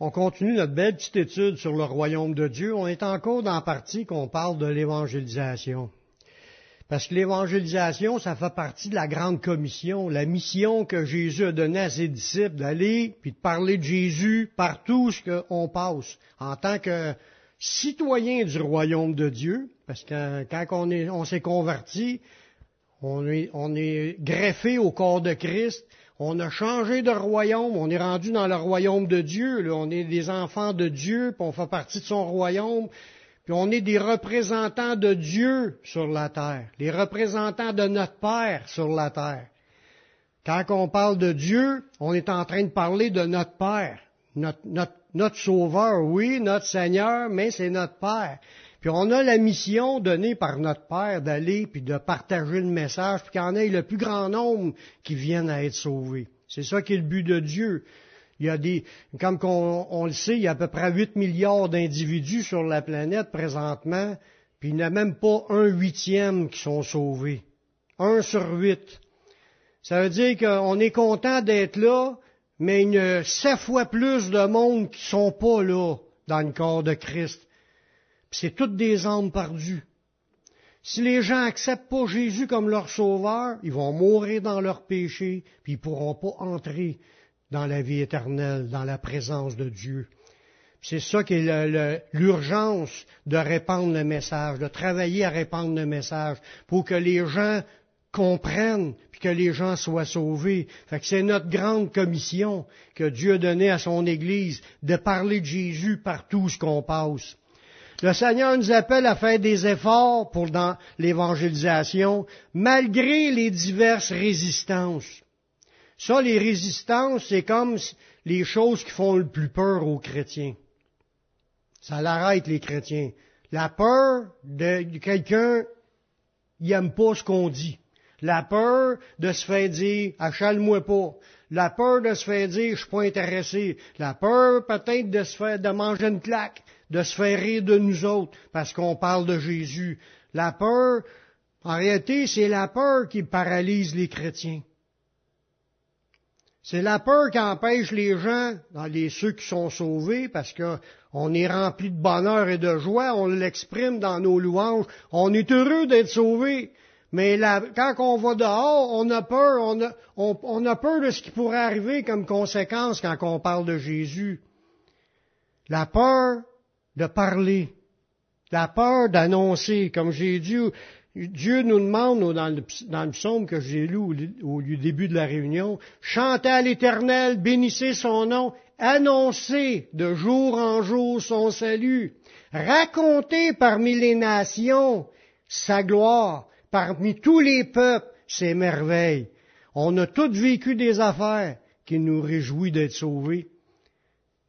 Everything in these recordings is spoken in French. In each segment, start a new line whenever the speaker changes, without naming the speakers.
On continue notre belle petite étude sur le royaume de Dieu. On est encore dans la partie qu'on parle de l'évangélisation. Parce que l'évangélisation, ça fait partie de la grande commission, la mission que Jésus a donnée à ses disciples d'aller puis de parler de Jésus partout ce qu'on passe, en tant que citoyen du royaume de Dieu. Parce que quand on, est, on s'est converti, on est greffé au corps de Christ, on a changé de royaume, on est rendu dans le royaume de Dieu, on est des enfants de Dieu, puis on fait partie de son royaume, puis on est des représentants de Dieu sur la terre, les représentants de notre Père sur la terre. Quand on parle de Dieu, on est en train de parler de notre Père, notre Sauveur, oui, notre Seigneur, mais c'est notre Père. Puis on a la mission donnée par notre Père d'aller puis de partager le message, puis qu'il y ait le plus grand nombre qui viennent à être sauvés. C'est ça qui est le but de Dieu. Il y a des, comme on, le sait, il y a à peu près 8 milliards d'individus sur la planète présentement, puis il n'y a même pas un huitième qui sont sauvés. Un sur huit. Ça veut dire qu'on est content d'être là, mais il y a sept fois plus de monde qui sont pas là dans le corps de Christ. C'est toutes des âmes perdues. Si les gens acceptent pas Jésus comme leur sauveur, ils vont mourir dans leur péché, puis ils pourront pas entrer dans la vie éternelle, dans la présence de Dieu. C'est ça qui est l'urgence de répandre le message, de travailler à répandre le message, pour que les gens comprennent, puis que les gens soient sauvés. C'est notre grande commission que Dieu a donnée à son Église, de parler de Jésus partout ce qu'on passe. Le Seigneur nous appelle à faire des efforts pour dans l'évangélisation, malgré les diverses résistances. Ça, les résistances, c'est comme les choses qui font le plus peur aux chrétiens. Ça l'arrête, les chrétiens. La peur de quelqu'un, il n'aime pas ce qu'on dit. La peur de se faire dire, achale-moi pas. La peur de se faire dire, je suis pas intéressé. La peur peut-être de se faire, de manger une claque, de se faire rire de nous autres, parce qu'on parle de Jésus. La peur, en réalité, c'est la peur qui paralyse les chrétiens. C'est la peur qui empêche les gens, dans les ceux qui sont sauvés, parce qu'on est rempli de bonheur et de joie, on l'exprime dans nos louanges, on est heureux d'être sauvés. Mais quand on va dehors, on a peur, on a, on a peur de ce qui pourrait arriver comme conséquence quand on parle de Jésus. La peur de parler, la peur d'annoncer, comme j'ai dit, Dieu nous demande, dans le, psaume que j'ai lu au, début de la réunion, chantez à l'Éternel, bénissez son nom, annoncez de jour en jour son salut, racontez parmi les nations sa gloire, parmi tous les peuples ses merveilles. On a tous vécu des affaires qui nous réjouissent d'être sauvés.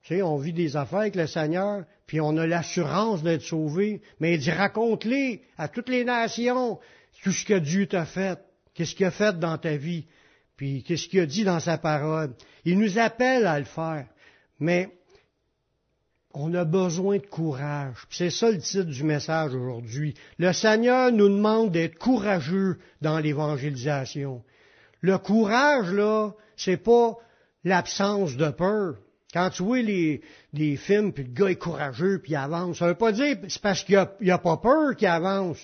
Tu sais, on vit des affaires avec le Seigneur, puis on a l'assurance d'être sauvé, mais il dit raconte-les à toutes les nations tout ce que Dieu t'a fait, qu'est-ce qu'il a fait dans ta vie, puis qu'est-ce qu'il a dit dans sa parole? Il nous appelle à le faire, mais on a besoin de courage. C'est ça le titre du message aujourd'hui. Le Seigneur nous demande d'être courageux dans l'évangélisation. Le courage, là, c'est pas l'absence de peur. Quand tu vois les, films, puis le gars est courageux, puis il avance, ça veut pas dire c'est parce qu'il n'y a, pas peur qu'il avance.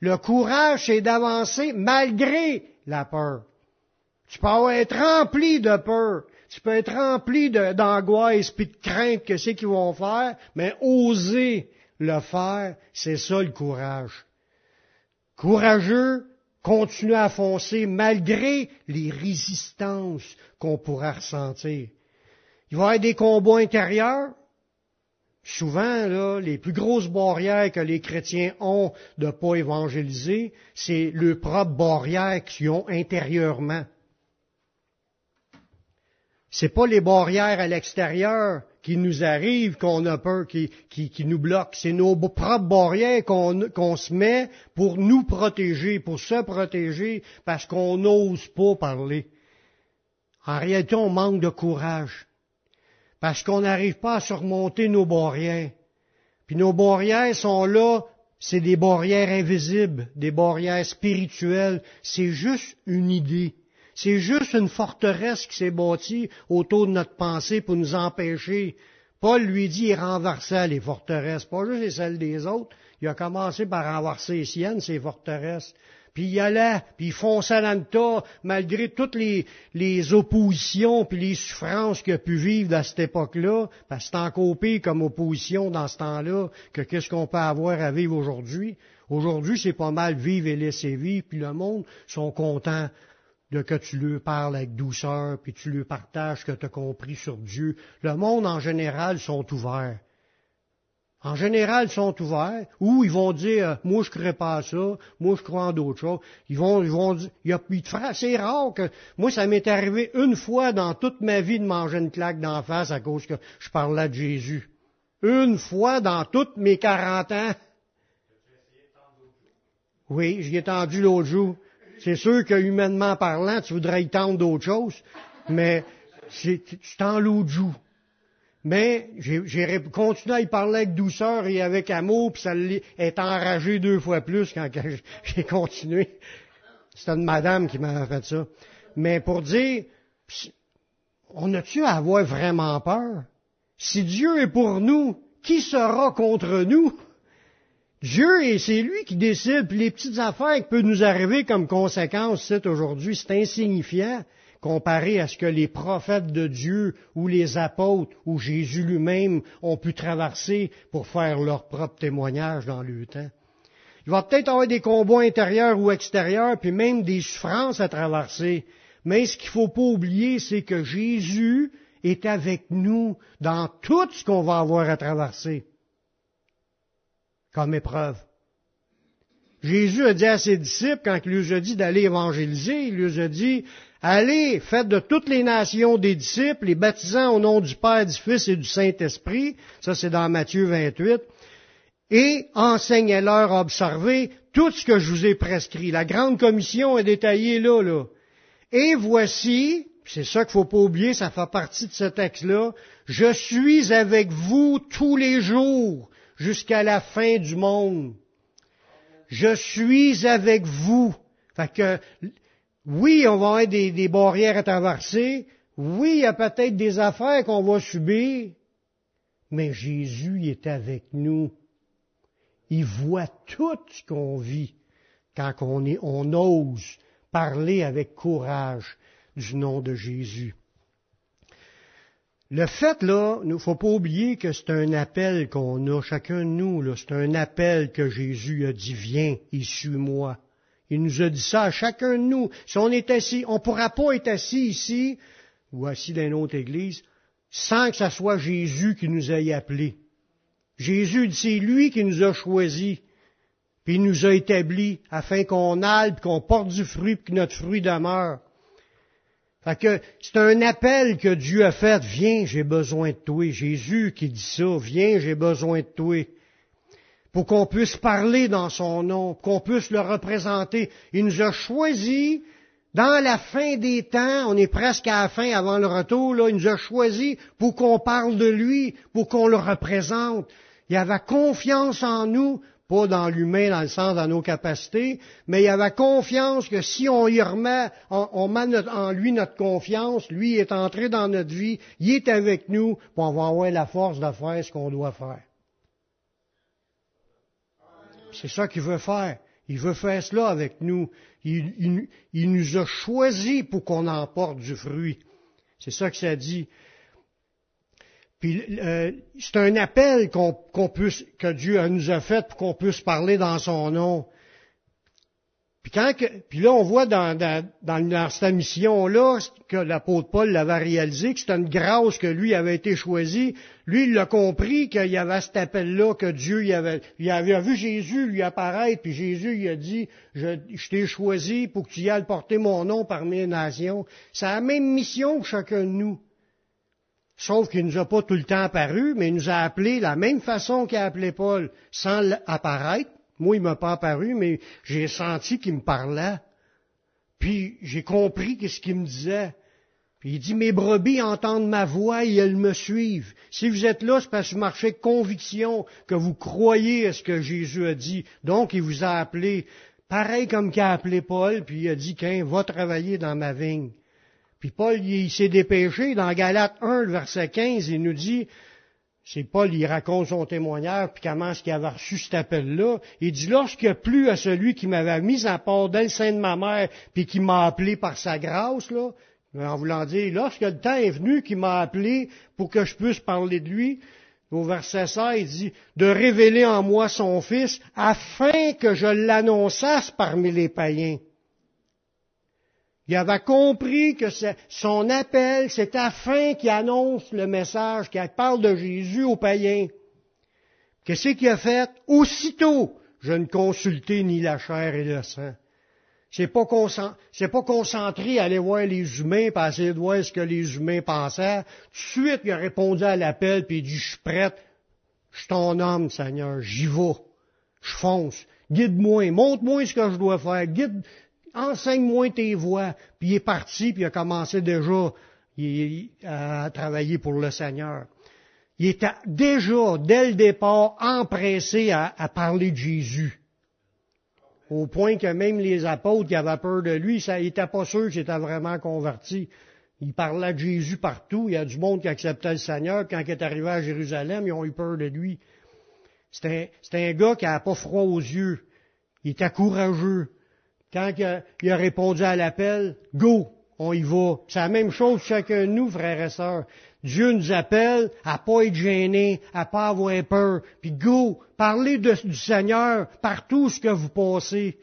Le courage, c'est d'avancer malgré la peur. Tu peux être rempli de peur. Tu peux être rempli d'angoisse puis de crainte que c'est qu'ils vont faire, mais oser le faire, c'est ça le courage. Courageux, continuer à foncer malgré les résistances qu'on pourra ressentir. Il va y avoir des combats intérieurs. Souvent, là, les plus grosses barrières que les chrétiens ont de ne pas évangéliser, c'est le propre barrières qu'ils ont intérieurement. C'est pas les barrières à l'extérieur qui nous arrivent qu'on a peur, qui, qui, nous bloquent. C'est nos propres barrières qu'on se met pour nous protéger, pour se protéger, parce qu'on n'ose pas parler. En réalité, on manque de courage parce qu'on n'arrive pas à surmonter nos barrières. Puis nos barrières sont là, c'est des barrières invisibles, des barrières spirituelles, c'est juste une idée. C'est juste une forteresse qui s'est bâtie autour de notre pensée pour nous empêcher, Paul lui dit, il renversait les forteresses, pas juste celles des autres. Il a commencé par renverser les siennes, ces forteresses. Puis il allait, puis il fonçait dans le malgré toutes les, les oppositions puis les souffrances qu'il a pu vivre à cette époque-là, parce que c'est encore comme opposition dans ce temps-là que qu'est-ce qu'on peut avoir à vivre aujourd'hui. Aujourd'hui, c'est pas mal vivre et laisser vivre, puis le monde sont contents de que tu lui parles avec douceur, puis tu lui partages ce que tu as compris sur Dieu. Le monde en général sont ouverts. En général, ils sont ouverts, ou ils vont dire, euh, moi je crois pas ça, moi je crois en d'autres choses. Ils vont, ils vont dire, il y a, c'est rare que, moi ça m'est arrivé une fois dans toute ma vie de manger une claque d'en face à cause que je parlais de Jésus. Une fois dans toutes mes 40 ans. Oui, j'y ai tendu l'autre jour. C'est sûr que humainement parlant, tu voudrais y tendre d'autres choses, mais tu t'en l'autre jour. Mais j'ai continué à y parler avec douceur et avec amour, puis ça est enragé deux fois plus quand j'ai continué. C'était une madame qui m'a fait ça. Mais pour dire, on a-tu à avoir vraiment peur? Si Dieu est pour nous, qui sera contre nous? Dieu, et c'est lui qui décide, puis les petites affaires qui peuvent nous arriver comme conséquence, c'est aujourd'hui, c'est insignifiant comparé à ce que les prophètes de Dieu ou les apôtres ou Jésus lui-même ont pu traverser pour faire leur propre témoignage dans le temps. Il va peut-être avoir des combats intérieurs ou extérieurs, puis même des souffrances à traverser. Mais ce qu'il ne faut pas oublier, c'est que Jésus est avec nous dans tout ce qu'on va avoir à traverser comme épreuve. Jésus a dit à ses disciples, quand il lui a dit d'aller évangéliser, il lui a dit, allez, faites de toutes les nations des disciples, les baptisant au nom du Père, du Fils et du Saint-Esprit, ça c'est dans Matthieu 28, et enseignez-leur à observer tout ce que je vous ai prescrit. La grande commission est détaillée là, là. Et voici, c'est ça qu'il faut pas oublier, ça fait partie de ce texte-là, je suis avec vous tous les jours jusqu'à la fin du monde je suis avec vous. Fait oui, on va avoir des, barrières à traverser. Oui, il y a peut-être des affaires qu'on va subir. Mais Jésus est avec nous. Il voit tout ce qu'on vit quand on, est, on ose parler avec courage du nom de Jésus. Le fait, là, il ne faut pas oublier que c'est un appel qu'on a, chacun de nous, là, c'est un appel que Jésus a dit, viens et suis-moi. Il nous a dit ça à chacun de nous. Si on est assis, on ne pourra pas être assis ici, ou assis dans une autre église, sans que ce soit Jésus qui nous ait appelés. Jésus dit, c'est lui qui nous a choisis, puis il nous a établis afin qu'on aille, qu'on porte du fruit, puis que notre fruit demeure. Fait que c'est un appel que Dieu a fait. Viens, j'ai besoin de toi. Jésus qui dit ça. Viens, j'ai besoin de toi. Pour qu'on puisse parler dans son nom, qu'on puisse le représenter. Il nous a choisis dans la fin des temps, on est presque à la fin avant le retour, là, il nous a choisis pour qu'on parle de lui, pour qu'on le représente. Il avait confiance en nous pas dans l'humain dans le sens de nos capacités, mais il avait confiance que si on y remet, on, met en lui notre confiance, lui est entré dans notre vie, il est avec nous, pour avoir la force de faire ce qu'on doit faire. C'est ça qu'il veut faire. Il veut faire cela avec nous. Il, nous a choisis pour qu'on emporte du fruit. C'est ça que ça dit. Puis euh, c'est un appel que Dieu nous a fait pour qu'on puisse parler dans son nom. Puis, quand puis là, on voit dans, dans, dans, cette mission-là que l'apôtre Paul l'avait réalisé, que c'était une grâce que lui avait été choisi. Lui, il a compris qu'il y avait cet appel-là, que Dieu il avait, il avait vu Jésus lui apparaître, puis Jésus il a dit, je, t'ai choisi pour que tu ailles porter mon nom parmi les nations. C'est la même mission que chacun de nous. Sauf qu'il ne nous a pas tout le temps apparu, mais il nous a appelés la même façon qu'il a appelé Paul, sans apparaître. Moi, il m'a pas apparu, mais j'ai senti qu'il me parlait. Puis j'ai compris ce qu'il me disait. Puis il dit, mes brebis entendent ma voix et elles me suivent. Si vous êtes là, c'est parce que vous marchez conviction, que vous croyez à ce que Jésus a dit. Donc, il vous a appelé, pareil comme qu'il a appelé Paul, puis il a dit, qu'un va travailler dans ma vigne. Puis Paul, il, s'est dépêché, dans Galates 1, verset 15, il nous dit, c'est Paul, il raconte son témoignage, puis comment est-ce qu'il avait reçu cet appel-là. Il dit, lorsqu'il a plu à celui qui m'avait mis à part dans le sein de ma mère, puis qui m'a appelé par sa grâce, là, en voulant dire, lorsque le temps est venu qu'il m'a appelé pour que je puisse parler de lui, au verset 16, il dit, de révéler en moi son Fils, afin que je l'annonçasse parmi les païens. Il avait compris que son appel, c'est afin qu'il annonce le message, qu'il parle de Jésus aux païens. Qu'est-ce qu'il a fait? Aussitôt, je ne consultais ni la chair et le sang. C'est pas, pas concentré à aller voir les humains, pas essayer de voir ce que les humains pensaient. Tout de suite, il a répondu à l'appel, puis il dit, je suis prête, je suis ton homme, Seigneur, j'y vais, je fonce. Guide-moi, montre-moi ce que je dois faire, guide, enseigne-moi tes voies. Puis il est parti, puis il a commencé déjà à travailler pour le Seigneur. Il était déjà, dès le départ, empressé à, parler de Jésus. Au point que même les apôtres qui avaient peur de lui, ça, n'était pas sûr qu'il était vraiment converti. Il parlait de Jésus partout. Il y a du monde qui acceptait le Seigneur. Quand il est arrivé à Jérusalem, ils ont eu peur de lui. C'était un gars qui n'avait pas froid aux yeux. Il était courageux. Quand il a répondu à l'appel, go, on y va. C'est la même chose chacun de nous, frères et sœurs. Dieu nous appelle à pas être gêné, à pas avoir peur. Puis go, parlez du Seigneur partout ce que vous passez.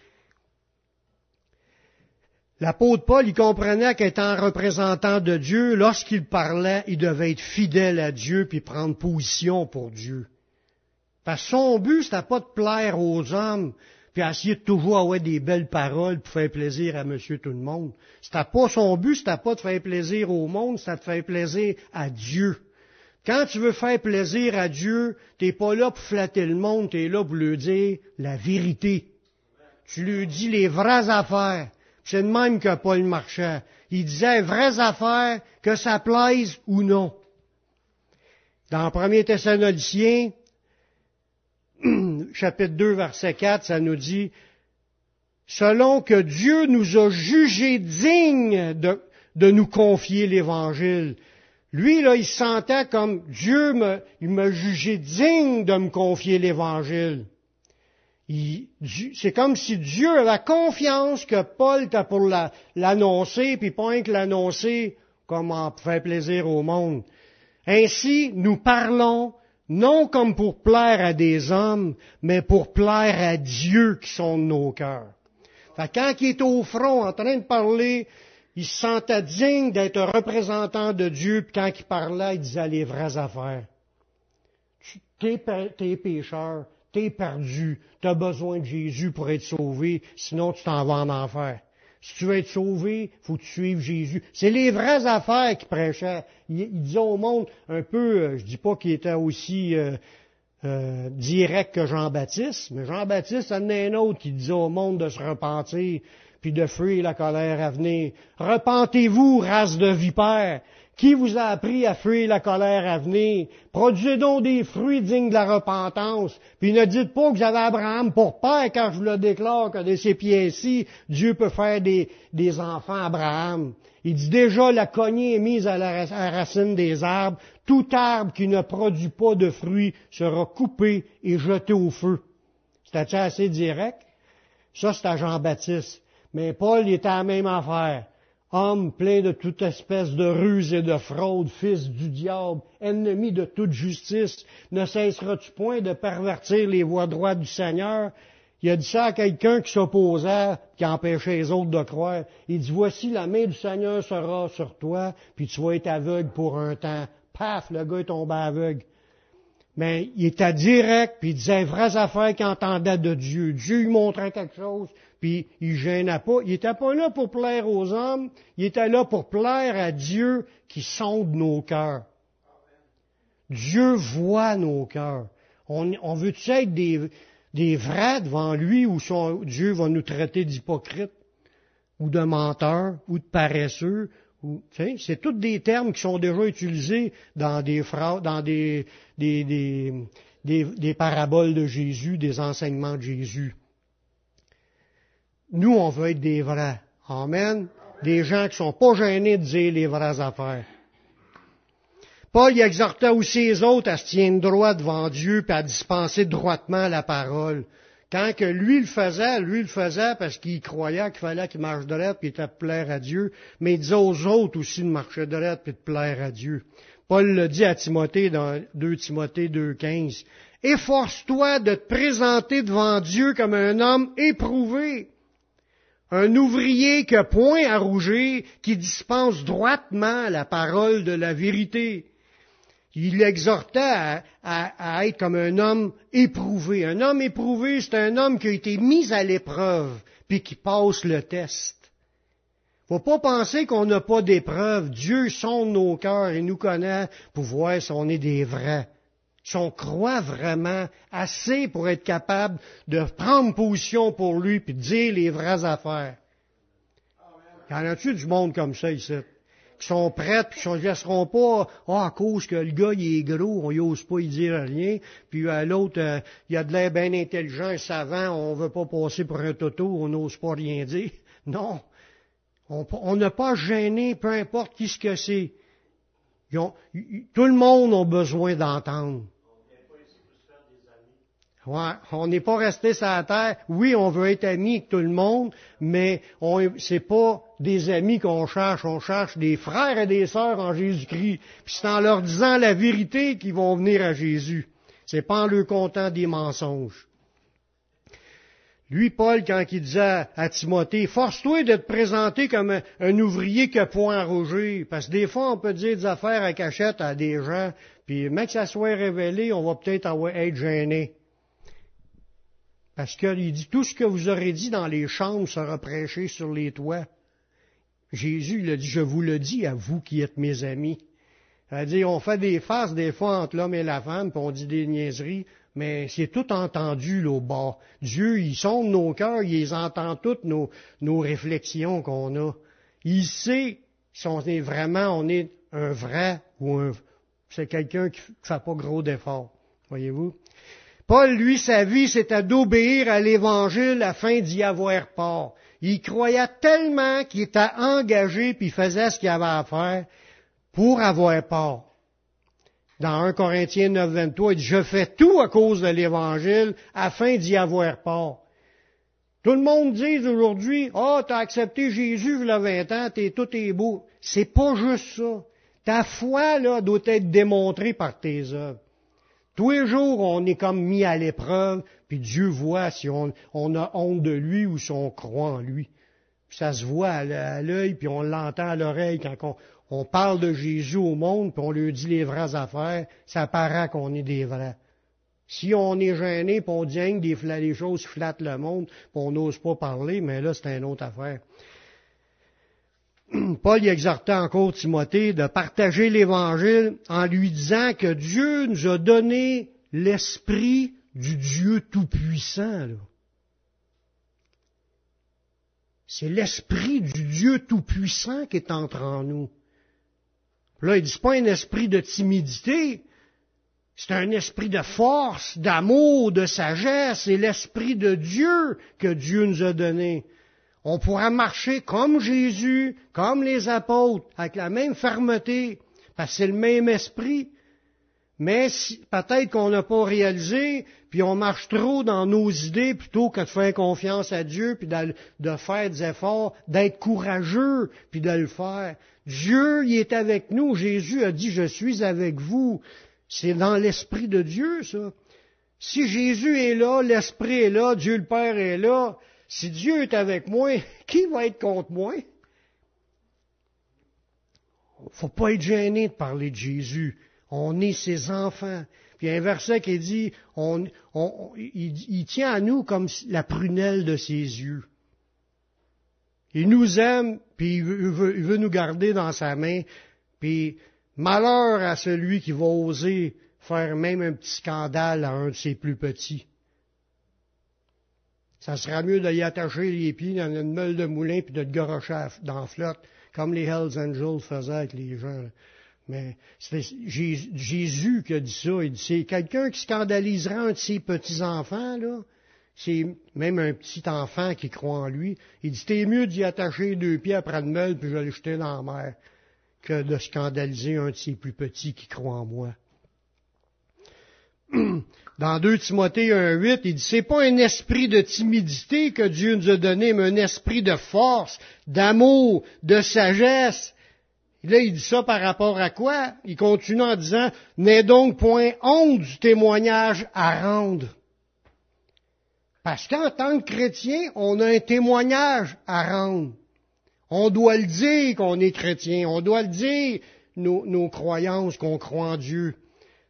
L'apôtre Paul, il comprenait qu'étant représentant de Dieu, lorsqu'il parlait, il devait être fidèle à Dieu puis prendre position pour Dieu. Parce que son but, c'était pas de plaire aux hommes, puis essayer de toujours avoir des belles paroles pour faire plaisir à monsieur tout le monde. C'était pas son but, c'était pas de faire plaisir au monde, c'était de faire plaisir à Dieu. Quand tu veux faire plaisir à Dieu, t'es pas là pour flatter le monde, tu es là pour lui dire la vérité. Tu lui dis les vraies affaires. C'est de même que Paul marchait. Il disait vraies affaires, que ça plaise ou non. Dans 1 Thessaloniciens, chapitre 2, verset 4, ça nous dit, selon que Dieu nous a jugés dignes de, de nous confier l'Évangile. Lui, là, il se sentait comme Dieu me, il m'a jugé digne de me confier l'Évangile. C'est comme si Dieu avait confiance que Paul était pour l'annoncer, puis pas que l'annoncer comme en faire plaisir au monde. Ainsi, nous parlons non comme pour plaire à des hommes, mais pour plaire à Dieu qui sont de nos cœurs. Fait quand il est au front en train de parler, il se sentait digne d'être représentant de Dieu, puis quand il parlait, il disait les vraies affaires. T'es, t'es pécheur, t'es perdu, t'as besoin de Jésus pour être sauvé, sinon tu t'en vas en enfer. Si tu veux être sauvé, faut que tu Jésus. C'est les vraies affaires qu'il prêchait. Il, disait au monde un peu, euh, je dis pas qu'il était aussi euh, euh, direct que Jean-Baptiste, mais Jean-Baptiste en a un autre qui disait au monde de se repentir puis de fuir la colère à venir. Repentez-vous, race de vipères. Qui vous a appris à fuir la colère à venir? Produisez donc des fruits dignes de la repentance. Puis ne dites pas que avez Abraham pour père quand je vous le déclare que de ces pieds-ci, Dieu peut faire des, enfants Abraham. Il dit déjà la cognée est mise à la, racine des arbres. Tout arbre qui ne produit pas de fruits sera coupé et jeté au feu. C'était assez direct? Ça, c'est à Jean-Baptiste. Mais Paul, il était à la même affaire homme plein de toute espèce de ruse et de fraude, fils du diable, ennemi de toute justice, ne cesseras-tu point de pervertir les voies droites du Seigneur? Il a dit ça à quelqu'un qui s'opposait, qui empêchait les autres de croire. Il dit, voici la main du Seigneur sera sur toi, puis tu vas être aveugle pour un temps. Paf, le gars est tombé aveugle. Mais il était direct, puis il disait vraies affaires qu'il entendait de Dieu. Dieu lui montrait quelque chose, puis il gênait pas. Il était pas là pour plaire aux hommes, il était là pour plaire à Dieu qui sonde nos cœurs. Dieu voit nos cœurs. On, veut-tu être des, des vrais devant lui ou Dieu va nous traiter d'hypocrites ou de menteurs ou de paresseux c'est tous des termes qui sont déjà utilisés dans des dans des, des, paraboles de Jésus, des enseignements de Jésus. Nous, on veut être des vrais. Amen. Des gens qui sont pas gênés de dire les vraies affaires. Paul y exhorta aussi les autres à se tenir droit devant Dieu puis à dispenser droitement la parole. Quand que lui le faisait, lui le faisait parce qu'il croyait qu'il fallait qu'il marche droit puis était plaire à Dieu, mais il disait aux autres aussi de marcher droit puis de plaire à Dieu. Paul le dit à Timothée dans 2 Timothée 2.15. Efforce-toi de te présenter devant Dieu comme un homme éprouvé, un ouvrier qui a point à rougir, qui dispense droitement la parole de la vérité. Il l'exhortait à, être comme un homme éprouvé. Un homme éprouvé, c'est un homme qui a été mis à l'épreuve, puis qui passe le test. Faut pas penser qu'on n'a pas d'épreuve. Dieu sonde nos cœurs et nous connaît pour voir si on est des vrais. Si on croit vraiment assez pour être capable de prendre position pour lui puis dire les vraies affaires. Y en a-tu du monde comme ça ici? Qui sont prêts puis qui ne laisseront pas, ah, à cause que le gars, il est gros, on n'ose pas y dire rien, puis à l'autre, euh, il a de l'air bien intelligent, savant, on veut pas passer pour un toto, on n'ose pas rien dire. Non. On n'a pas gêné, peu importe qui ce que c'est. tout le monde a besoin d'entendre. Ouais, on n'est pas resté sur la terre. Oui, on veut être amis avec tout le monde, mais ce n'est pas des amis qu'on cherche. On cherche des frères et des sœurs en Jésus-Christ. Puis c'est en leur disant la vérité qu'ils vont venir à Jésus. C'est pas en leur contant des mensonges. Lui, Paul, quand il disait à Timothée, force-toi de te présenter comme un, ouvrier qui a point rougir. Parce que des fois, on peut dire des affaires à cachette à des gens, puis même que ça soit révélé, on va peut-être être gêné. Parce qu'il dit, tout ce que vous aurez dit dans les chambres sera prêché sur les toits. Jésus, a dit, je vous le dis à vous qui êtes mes amis. Dit, on fait des farces des fois entre l'homme et la femme, puis on dit des niaiseries, mais c'est tout entendu là, au bas. Dieu, il sonde nos cœurs, il entend toutes nos, nos réflexions qu'on a. Il sait si on est vraiment, on est un vrai ou un, c'est quelqu'un qui ne fait pas gros d'efforts. Voyez-vous? Paul, lui, sa vie, c'était d'obéir à l'Évangile afin d'y avoir part. Il croyait tellement qu'il était engagé puis faisait ce qu'il avait à faire pour avoir part dans 1 Corinthiens 9, 23, il dit, je fais tout à cause de l'Évangile afin d'y avoir part. Tout le monde dit aujourd'hui, ah, oh, t'as accepté Jésus il a 20 ans, tout est beau. C'est pas juste ça. Ta foi, là, doit être démontrée par tes œuvres. Tous les jours, on est comme mis à l'épreuve, puis Dieu voit si on, a honte de lui ou si on croit en lui. ça se voit à l'œil, puis on l'entend à l'oreille quand on, parle de Jésus au monde, puis on lui dit les vraies affaires, ça paraît qu'on est des vrais. Si on est gêné, puis on dit que des, des choses flattent le monde, puis on n'ose pas parler, mais là, c'est une autre affaire. Paul y exhortait encore Timothée de partager l'Évangile en lui disant que Dieu nous a donné l'esprit du Dieu Tout-Puissant. C'est l'esprit du Dieu Tout-Puissant qui est entre en nous. Là, il dit, pas un esprit de timidité, c'est un esprit de force, d'amour, de sagesse, c'est l'esprit de Dieu que Dieu nous a donné. On pourra marcher comme Jésus, comme les apôtres, avec la même fermeté, parce que c'est le même esprit. Mais peut-être qu'on n'a pas réalisé, puis on marche trop dans nos idées plutôt que de faire confiance à Dieu, puis de, faire des efforts, d'être courageux, puis de le faire. Dieu, il est avec nous. Jésus a dit, je suis avec vous. C'est dans l'Esprit de Dieu, ça. Si Jésus est là, l'Esprit est là, Dieu le Père est là, si Dieu est avec moi, qui va être contre moi? Faut pas être gêné de parler de Jésus. On est ses enfants. Puis il y a un verset qui dit, on, il, tient à nous comme la prunelle de ses yeux. Il nous aime, puis il veut, il veut, nous garder dans sa main. Puis malheur à celui qui va oser faire même un petit scandale à un de ses plus petits. Ça sera mieux d'y attacher les pieds dans une meule de moulin puis de te garocher dans la flotte, comme les Hells Angels faisaient avec les gens. Mais c'est Jésus qui a dit ça. Il dit, c'est quelqu'un qui scandalisera un de ses petits-enfants, là. C'est même un petit enfant qui croit en lui. Il dit, t'es mieux d'y attacher deux pieds après le meule, puis je vais le jeter dans la mer. que de scandaliser un de ses plus petits qui croit en moi. Dans 2 Timothée 1.8, il dit, c'est pas un esprit de timidité que Dieu nous a donné, mais un esprit de force, d'amour, de sagesse. là, il dit ça par rapport à quoi? Il continue en disant, n'est donc point honte du témoignage à rendre. Parce qu'en tant que chrétien, on a un témoignage à rendre. On doit le dire qu'on est chrétien. On doit le dire nos, nos croyances, qu'on croit en Dieu.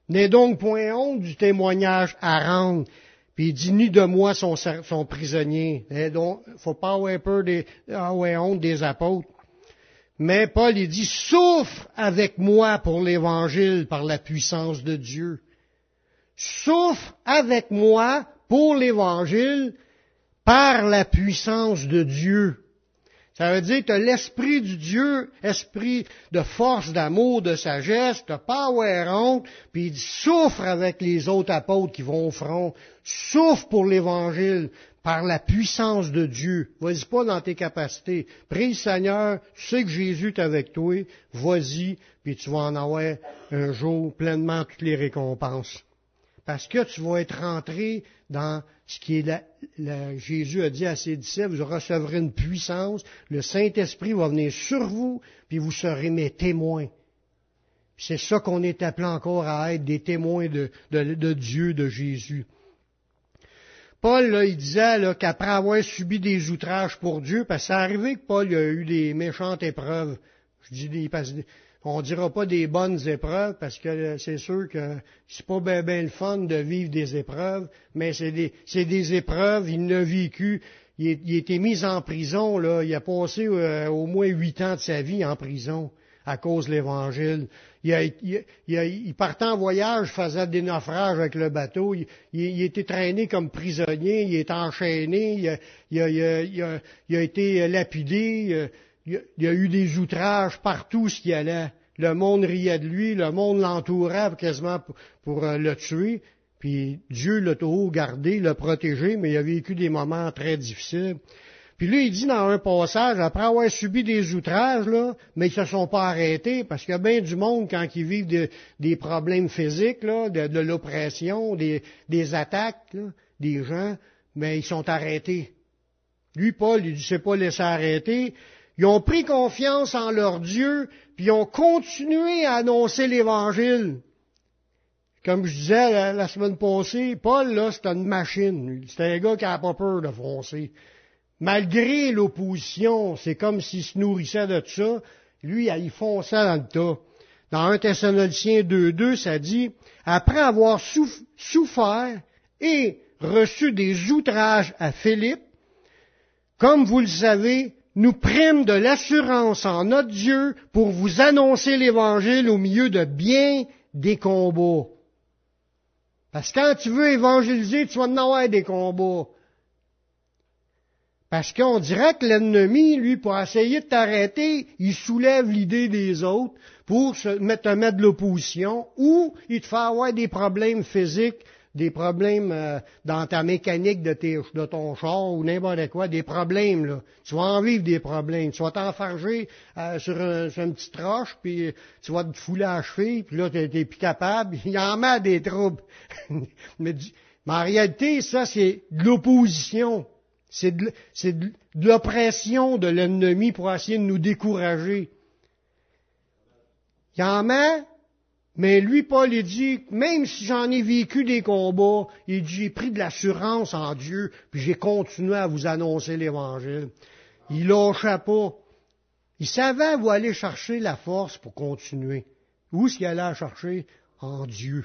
N'est donc point honte du témoignage à rendre. Puis il dit, ni de moi son, son prisonnier. Il donc, faut pas avoir peur des, avoir honte des apôtres. Mais Paul, il dit, souffre avec moi pour l'évangile par la puissance de Dieu. Souffre avec moi pour l'Évangile par la puissance de Dieu. Ça veut dire que l'esprit du Dieu, esprit de force, d'amour, de sagesse, de power honte, puis il souffre avec les autres apôtres qui vont au front, souffre pour l'Évangile par la puissance de Dieu. Vas-y pas dans tes capacités. Prie Seigneur, tu sais que Jésus est avec toi, vas-y, puis tu vas en avoir un jour pleinement toutes les récompenses. Parce que tu vas être rentré dans ce qui est Jésus a dit à ses disciples, vous recevrez une puissance, le Saint-Esprit va venir sur vous, puis vous serez mes témoins. C'est ça qu'on est appelé encore à être des témoins de, de, Dieu, de Jésus. Paul, là, il disait qu'après avoir subi des outrages pour Dieu, parce que c'est arrivé que Paul a eu des méchantes épreuves. Je dis des, on dira pas des bonnes épreuves parce que c'est sûr que c'est pas bien ben le fun de vivre des épreuves, mais c'est des, des épreuves, il l'a vécu, il, a été mis en prison, là, il a passé euh, au moins huit ans de sa vie en prison à cause de l'Évangile. Il, a, il, partait en voyage, faisait des naufrages avec le bateau, il, il était traîné comme prisonnier, il est enchaîné, il a, a été lapidé, il y a eu des outrages partout ce qui allait. Le monde riait de lui, le monde l'entourait quasiment pour, euh, le tuer. Puis Dieu l'a toujours gardé, l'a protégé, mais il a vécu des moments très difficiles. Puis là, il dit dans un passage, après avoir subi des outrages, là, mais ils se sont pas arrêtés, parce qu'il y a bien du monde, quand ils vivent des problèmes physiques, là, de, l'oppression, des, attaques, des gens, mais ils sont arrêtés. Lui, Paul, il ne s'est pas laissé arrêter. Ils ont pris confiance en leur Dieu, puis ils ont continué à annoncer l'Évangile. Comme je disais la, semaine passée, Paul, là, c'était une machine. C'était un gars qui n'a pas peur de foncer. Malgré l'opposition, c'est comme s'il se nourrissait de ça. Lui, il fonçait dans le tas. Dans 1 Thessaloniciens 2.2, ça dit, après avoir souffert et reçu des outrages à Philippe, comme vous le savez, nous prîmes de l'assurance en notre Dieu pour vous annoncer l'Évangile au milieu de bien des combats. Parce que quand tu veux évangéliser, tu vas en avoir des combats. Parce qu'on dirait que l'ennemi, lui, pour essayer de t'arrêter, il soulève l'idée des autres pour se mettre, mettre de l'opposition ou il te fait avoir des problèmes physiques des problèmes euh, dans ta mécanique de, de ton char ou n'importe quoi, des problèmes, là. Tu vas en vivre des problèmes. Tu vas t'enfarger euh, sur, un, sur, une petite roche, puis tu vas te fouler à cheville, puis là, tu n'es plus capable. Il y en a des troubles. mais, en réalité, ça, c'est de l'opposition. C'est de, de l'oppression de l'ennemi pour essayer de nous décourager. Il y en a mais lui, Paul, il dit, même si j'en ai vécu des combats, il dit, j'ai pris de l'assurance en Dieu, puis j'ai continué à vous annoncer l'Évangile. Il lâchait pas. Il savait où aller chercher la force pour continuer. Où est-ce qu'il allait chercher? En Dieu.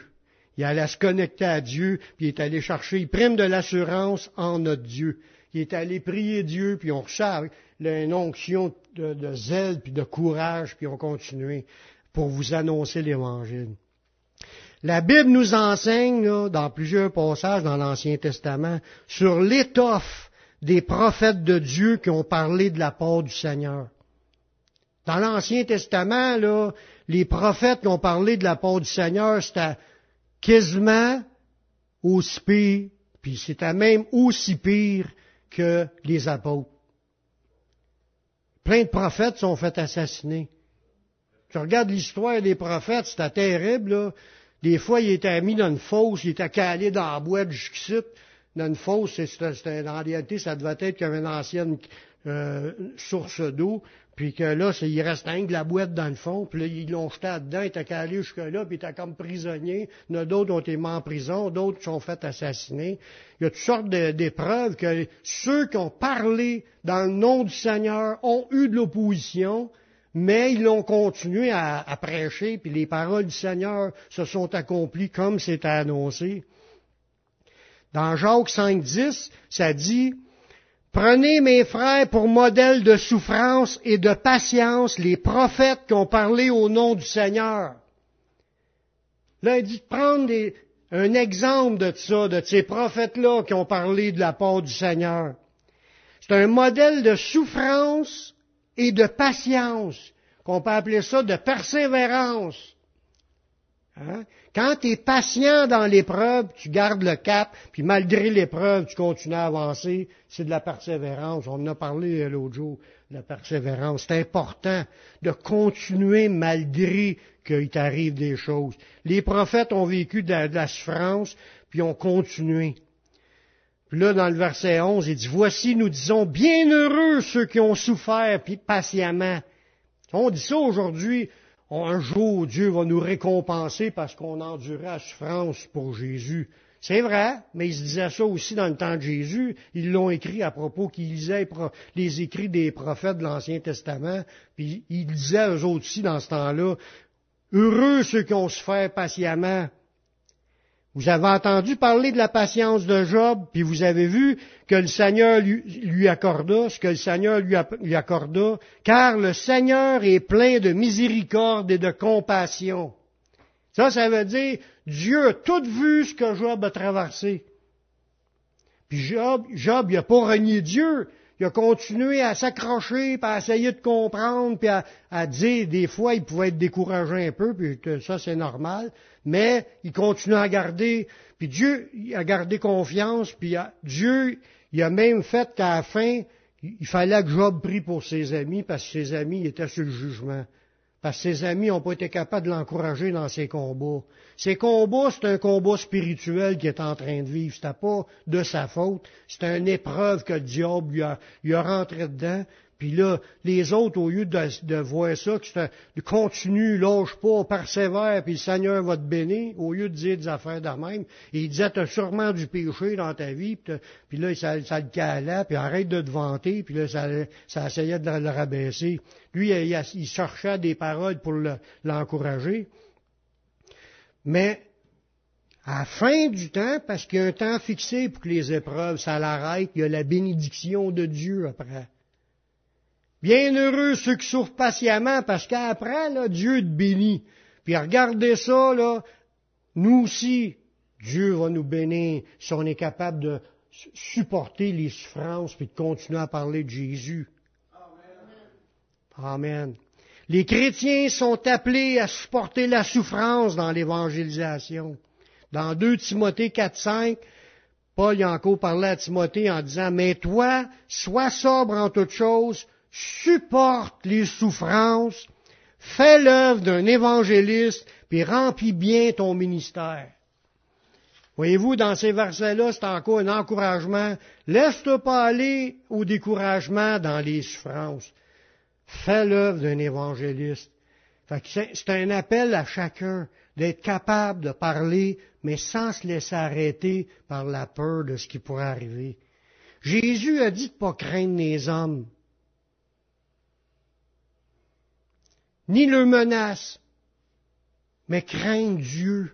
Il allait se connecter à Dieu, puis il est allé chercher, il prime de l'assurance en notre Dieu. Il est allé prier Dieu, puis on reçoit une onction de, de zèle, puis de courage, puis on continuait pour vous annoncer l'Évangile. La Bible nous enseigne, dans plusieurs passages dans l'Ancien Testament, sur l'étoffe des prophètes de Dieu qui ont parlé de la part du Seigneur. Dans l'Ancien Testament, les prophètes qui ont parlé de la part du Seigneur, c'était quasiment aussi pire, puis c'était même aussi pire que les apôtres. Plein de prophètes sont fait assassiner. Tu regardes l'histoire des prophètes, c'était terrible, là. Des fois, il était mis dans une fosse, il était calé dans la boîte jusqu'ici. Dans une fosse, c'était, en réalité, ça devait être comme une ancienne euh, source d'eau. Puis que là, il reste un de la boîte dans le fond, puis là, ils l'ont jeté dedans, il était calé jusque-là, puis il était comme prisonnier. Il y en a d'autres ont été mis en prison, d'autres sont fait assassiner. Il y a toutes sortes d'épreuves que ceux qui ont parlé dans le nom du Seigneur ont eu de l'opposition, mais ils l'ont continué à, prêcher, puis les paroles du Seigneur se sont accomplies comme c'était annoncé. Dans Jacques 5.10, ça dit, Prenez mes frères pour modèle de souffrance et de patience les prophètes qui ont parlé au nom du Seigneur. Là, il dit de prendre un exemple de ça, de ces prophètes-là qui ont parlé de la part du Seigneur. C'est un modèle de souffrance et de patience, qu'on peut appeler ça de persévérance. Hein? Quand tu es patient dans l'épreuve, tu gardes le cap, puis malgré l'épreuve, tu continues à avancer. C'est de la persévérance. On en a parlé euh, l'autre jour, de la persévérance. C'est important de continuer malgré qu'il t'arrive des choses. Les prophètes ont vécu de la, souffrance, puis ont continué. Là, dans le verset 11, il dit, Voici, nous disons, bienheureux ceux qui ont souffert patiemment. On dit ça aujourd'hui, un jour Dieu va nous récompenser parce qu'on endurait la souffrance pour Jésus. C'est vrai, mais ils disaient ça aussi dans le temps de Jésus. Ils l'ont écrit à propos qu'ils lisaient les écrits des prophètes de l'Ancien Testament. Puis ils disaient eux aussi dans ce temps-là, heureux ceux qui ont souffert patiemment. Vous avez entendu parler de la patience de Job, puis vous avez vu que le Seigneur lui, accorda ce que le Seigneur lui, accorda, car le Seigneur est plein de miséricorde et de compassion. Ça, ça veut dire, Dieu a tout vu ce que Job a traversé. Puis Job, Job, il n'a pas renié Dieu. Il a continué à s'accrocher, puis à essayer de comprendre, puis à, dire, des fois, il pouvait être découragé un peu, puis ça, c'est normal mais il continue à garder, puis Dieu a gardé confiance, puis Dieu, il a même fait qu'à la fin, il fallait que Job prie pour ses amis, parce que ses amis étaient sur le jugement. Parce que ses amis n'ont pas été capables de l'encourager dans ses combats. Ses combats, c'est un combat spirituel qu'il est en train de vivre. C'était pas de sa faute. C'est une épreuve que le diable lui a, lui a rentré dedans. Puis là, les autres, au lieu de, voir ça, que c'est continue, lâche pas, persévère, puis le Seigneur va te bénir, au lieu de dire des affaires de même, il disait, tu as sûrement du péché dans ta vie, puis, là, ça, le calait, puis arrête de te vanter, puis là, ça, ça essayait de le rabaisser. Lui, il, cherchait des paroles pour l'encourager. Mais, à la fin du temps, parce qu'il y a un temps fixé pour que les épreuves, ça l'arrête, il y a la bénédiction de Dieu après. Bienheureux ceux qui souffrent patiemment, parce qu'après, là, Dieu te bénit. Puis regardez ça, là, nous aussi, Dieu va nous bénir si on est capable de supporter les souffrances puis de continuer à parler de Jésus. Amen. Amen. Les chrétiens sont appelés à supporter la souffrance dans l'évangélisation. Dans 2 Timothée 4, 5, Paul a encore parlé à Timothée en disant, mais toi, sois sobre en toutes choses, supporte les souffrances, fais l'œuvre d'un évangéliste, puis remplis bien ton ministère. Voyez-vous, dans ces versets-là, c'est encore un encouragement. Laisse-toi pas aller au découragement dans les souffrances. Fais l'œuvre d'un évangéliste. C'est un appel à chacun d'être capable de parler, mais sans se laisser arrêter par la peur de ce qui pourrait arriver. Jésus a dit de pas craindre les hommes. Ni le menace, mais crains Dieu.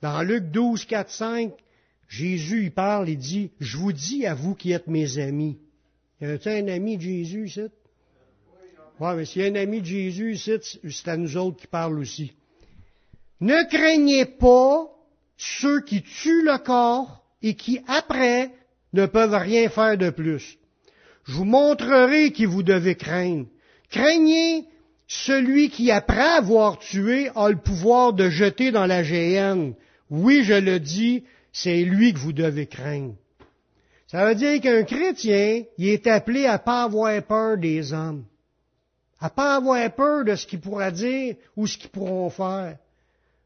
Dans Luc 12, 4, 5, Jésus y parle, il dit, je vous dis à vous qui êtes mes amis. Y a un ami de Jésus ici? Oui, mais s'il y a un ami de Jésus ici, c'est à nous autres qui parle aussi. Ne craignez pas ceux qui tuent le corps et qui, après, ne peuvent rien faire de plus je vous montrerai qui vous devez craindre. Craignez celui qui, après avoir tué, a le pouvoir de jeter dans la géhenne. Oui, je le dis, c'est lui que vous devez craindre. Ça veut dire qu'un chrétien, il est appelé à pas avoir peur des hommes. à pas avoir peur de ce qu'ils pourraient dire ou ce qu'ils pourront faire.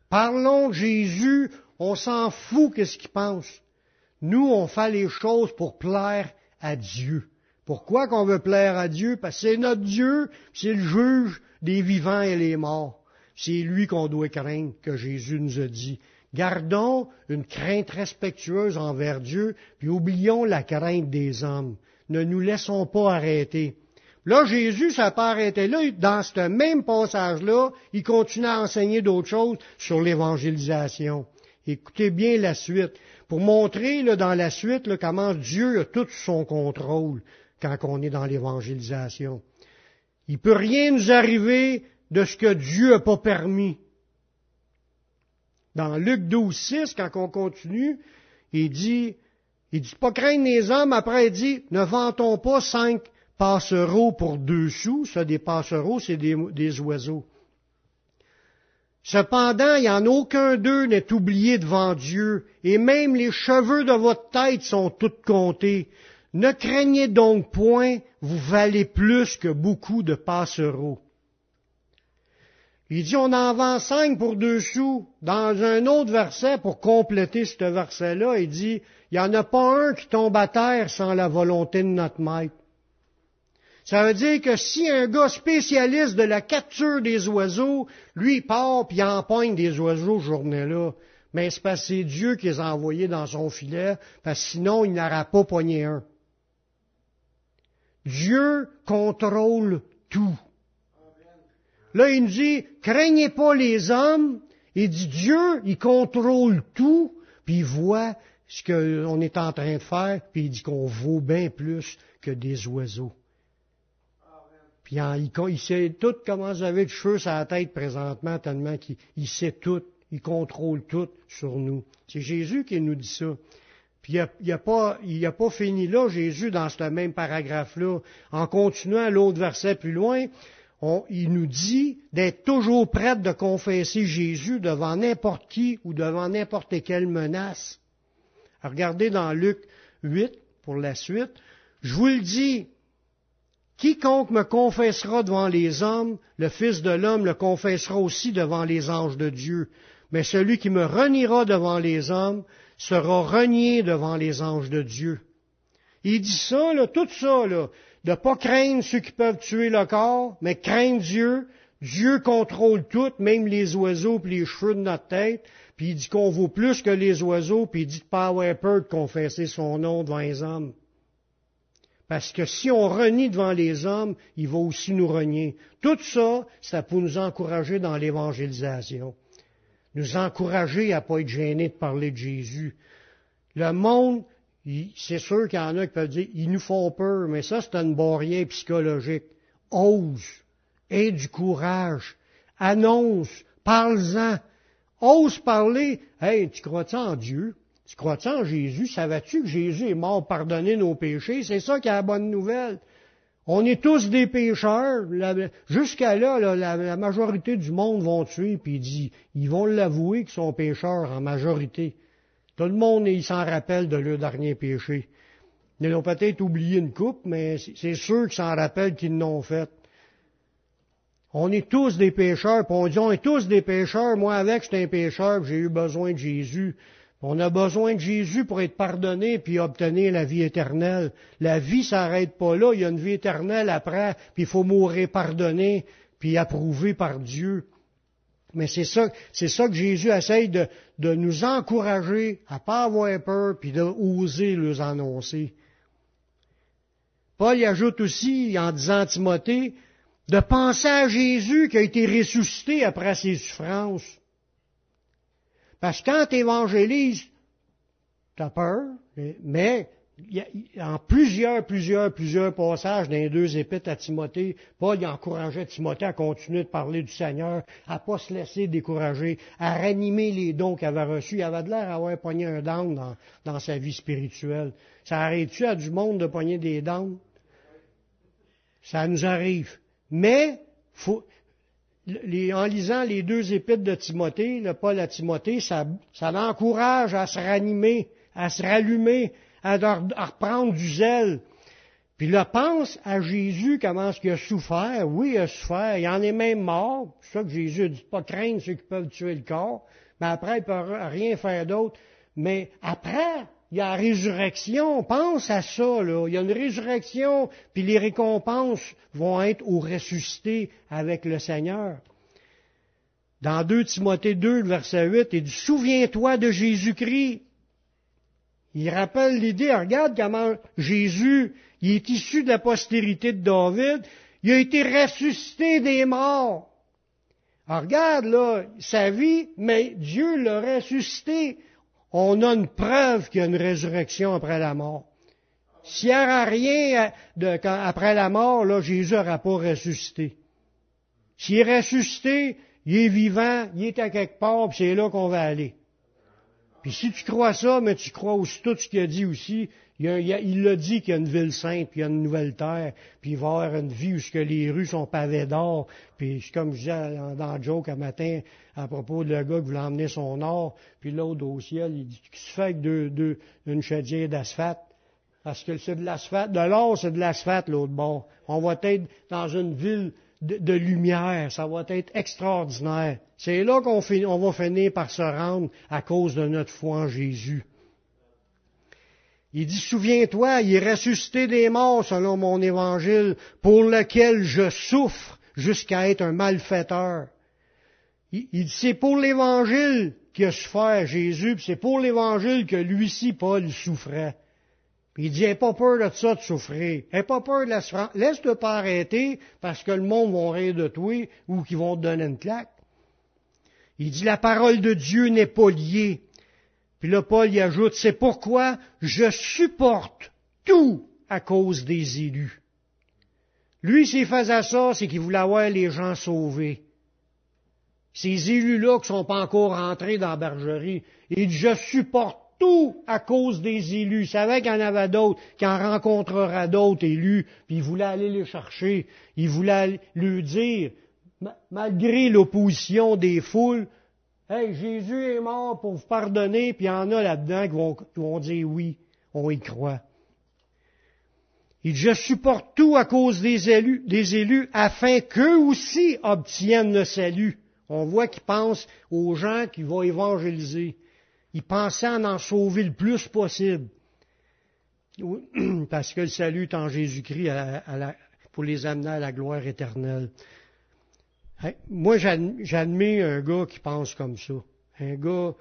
Parlons de Jésus, on s'en fout de ce qu'ils pensent. Nous, on fait les choses pour plaire à Dieu. Pourquoi qu'on veut plaire à Dieu? Parce que c'est notre Dieu, c'est le juge des vivants et les morts. C'est lui qu'on doit craindre, que Jésus nous a dit. Gardons une crainte respectueuse envers Dieu, puis oublions la crainte des hommes. Ne nous laissons pas arrêter. Là, Jésus, ça pas arrêté là. Dans ce même passage-là, il continue à enseigner d'autres choses sur l'évangélisation. Écoutez bien la suite. Pour montrer là, dans la suite là, comment Dieu a tout son contrôle quand on est dans l'évangélisation. Il peut rien nous arriver de ce que Dieu n'a pas permis. Dans Luc 12, 6, quand on continue, il dit, il dit pas craindre les hommes, après il dit, ne vantons pas cinq passereaux pour deux sous. Ça, des passereaux, c'est des, des oiseaux. Cependant, il n'y en a aucun d'eux n'est oublié devant Dieu, et même les cheveux de votre tête sont tous comptés. Ne craignez donc point, vous valez plus que beaucoup de passereaux. Il dit, on en vend cinq pour deux sous. Dans un autre verset, pour compléter ce verset-là, il dit, il n'y en a pas un qui tombe à terre sans la volonté de notre maître. Ça veut dire que si un gars spécialiste de la capture des oiseaux, lui, part puis empoigne des oiseaux journée-là, mais c'est parce que c'est Dieu qui les a envoyés dans son filet, parce que sinon il n'aura pas poigné un. Dieu contrôle tout. Là, il nous dit, craignez pas les hommes. Il dit, Dieu, il contrôle tout, puis il voit ce qu'on est en train de faire, puis il dit qu'on vaut bien plus que des oiseaux. Puis il, sait tout comment vous avez de cheveux sur la tête présentement, tellement qu'il sait tout, il contrôle tout sur nous. C'est Jésus qui nous dit ça. Il n'a a pas, a pas fini là, Jésus, dans ce même paragraphe-là. En continuant l'autre verset plus loin, il nous dit d'être toujours prêt de confesser Jésus devant n'importe qui ou devant n'importe quelle menace. regardez dans Luc 8 pour la suite. Je vous le dis, Quiconque me confessera devant les hommes, le Fils de l'homme le confessera aussi devant les anges de Dieu. Mais celui qui me reniera devant les hommes sera renié devant les anges de Dieu. Il dit ça, là, tout ça, là, de pas craindre ceux qui peuvent tuer le corps, mais craindre Dieu. Dieu contrôle tout, même les oiseaux et les cheveux de notre tête. Puis il dit qu'on vaut plus que les oiseaux, puis il dit de pas avoir peur de confesser son nom devant les hommes. Parce que si on renie devant les hommes, il va aussi nous renier. Tout ça, c'est pour nous encourager dans l'évangélisation. Nous encourager à ne pas être gênés de parler de Jésus. Le monde, c'est sûr qu'il y en a qui peuvent dire, ils nous font peur, mais ça, c'est une barrière psychologique. Ose, aie du courage, annonce, parle-en, ose parler. Hey, tu crois-tu en Dieu? Tu crois-tu en Jésus? Savais-tu que Jésus est mort pardonner nos péchés? C'est ça qui est la bonne nouvelle. On est tous des pécheurs. Jusqu'à là, la, majorité du monde vont tuer, puis dit, ils vont l'avouer qu'ils sont pécheurs en majorité. Tout le monde, il s'en rappelle de leur dernier péché. Ils ont peut-être oublié une coupe, mais c'est sûr qu'ils s'en rappellent qu'ils l'ont fait. On est tous des pécheurs, puis on dit on est tous des pécheurs. Moi avec, j'étais un pécheur, j'ai eu besoin de Jésus. On a besoin de Jésus pour être pardonné puis obtenir la vie éternelle. La vie s'arrête pas là, il y a une vie éternelle après, puis il faut mourir pardonné puis approuvé par Dieu. Mais c'est ça, c'est ça que Jésus essaye de, de nous encourager à pas avoir peur puis d'oser les annoncer. Paul y ajoute aussi, en disant à Timothée, de penser à Jésus qui a été ressuscité après ses souffrances. Parce que quand tu évangélises, tu as peur, mais en plusieurs, plusieurs, plusieurs passages dans les deux épîtres à Timothée, Paul encourageait Timothée à continuer de parler du Seigneur, à pas se laisser décourager, à ranimer les dons qu'il avait reçus. Il avait de l'air d'avoir pogné un down dans, sa vie spirituelle. Ça arrête-tu à du monde de pogner des dents? Ça nous arrive. Mais, faut, en lisant les deux épîtres de Timothée, le Paul à Timothée, ça, ça l'encourage à se ranimer, à se rallumer, à, reprendre du zèle. Puis là, pense à Jésus, comment est-ce qu'il a souffert. Oui, il a souffert. Il en est même mort. C'est ça que Jésus a dit, pas craindre ceux qui peuvent tuer le corps. Mais après, il ne peut rien faire d'autre. Mais après, il y a la résurrection. Pense à ça, là. Il y a une résurrection, puis les récompenses vont être au ressuscité avec le Seigneur. Dans 2 Timothée 2, verset 8, il dit, souviens-toi de Jésus-Christ. Il rappelle l'idée, regarde comment Jésus, il est issu de la postérité de David, il a été ressuscité des morts. Alors regarde là, sa vie, mais Dieu l'a ressuscité. On a une preuve qu'il y a une résurrection après la mort. S'il n'y aura rien de, après la mort, là, Jésus n'aura pas ressuscité. S'il est ressuscité, il est vivant, il est à quelque part, puis c'est là qu'on va aller. Puis si tu crois ça, mais tu crois aussi tout ce qu'il a dit aussi, il l'a dit qu'il y a une ville sainte, puis il y a une nouvelle terre, puis il va y avoir une vie où que les rues sont pavées d'or. Puis comme je disais dans le joke un matin à propos de le gars qui voulait emmener son or, puis l'autre au ciel, il dit qu'il se fait avec deux, deux, une chaudière d'asphalte? Parce que c'est de l'asphalte. De l'or, c'est de l'asphalte, l'autre bord. On va être dans une ville de, lumière. Ça va être extraordinaire. C'est là qu'on on va finir par se rendre à cause de notre foi en Jésus. Il dit, souviens-toi, il est ressuscité des morts selon mon évangile, pour lequel je souffre jusqu'à être un malfaiteur. Il, dit, c'est pour l'évangile qu'il a souffert Jésus, c'est pour l'évangile que lui-ci, Paul, souffrait. Il dit, n'aie pas peur de ça de souffrir. N'aie pas peur de la souffrance. Laisse-toi pas arrêter parce que le monde va rire de toi ou qu'ils vont te donner une claque. Il dit, la parole de Dieu n'est pas liée. Puis là, Paul y ajoute, c'est pourquoi je supporte tout à cause des élus. Lui, s'il faisait ça, c'est qu'il voulait avoir les gens sauvés. Ces élus-là qui sont pas encore rentrés dans la bergerie, il je supporte tout à cause des élus. Il savait qu'il y en avait d'autres, qu'il en rencontrera d'autres élus, puis il voulait aller les chercher. Il voulait lui dire, malgré l'opposition des foules, Hey, Jésus est mort pour vous pardonner, puis il y en a là-dedans qui vont, qui vont dire oui, on y croit. Il dit, je supporte tout à cause des élus, des élus afin qu'eux aussi obtiennent le salut. On voit qu'ils pensent aux gens qui vont évangéliser. Il pensait en en sauver le plus possible. Parce que le salut est en Jésus-Christ pour les amener à la gloire éternelle. Moi, j'admets un gars qui pense comme ça. Un gars,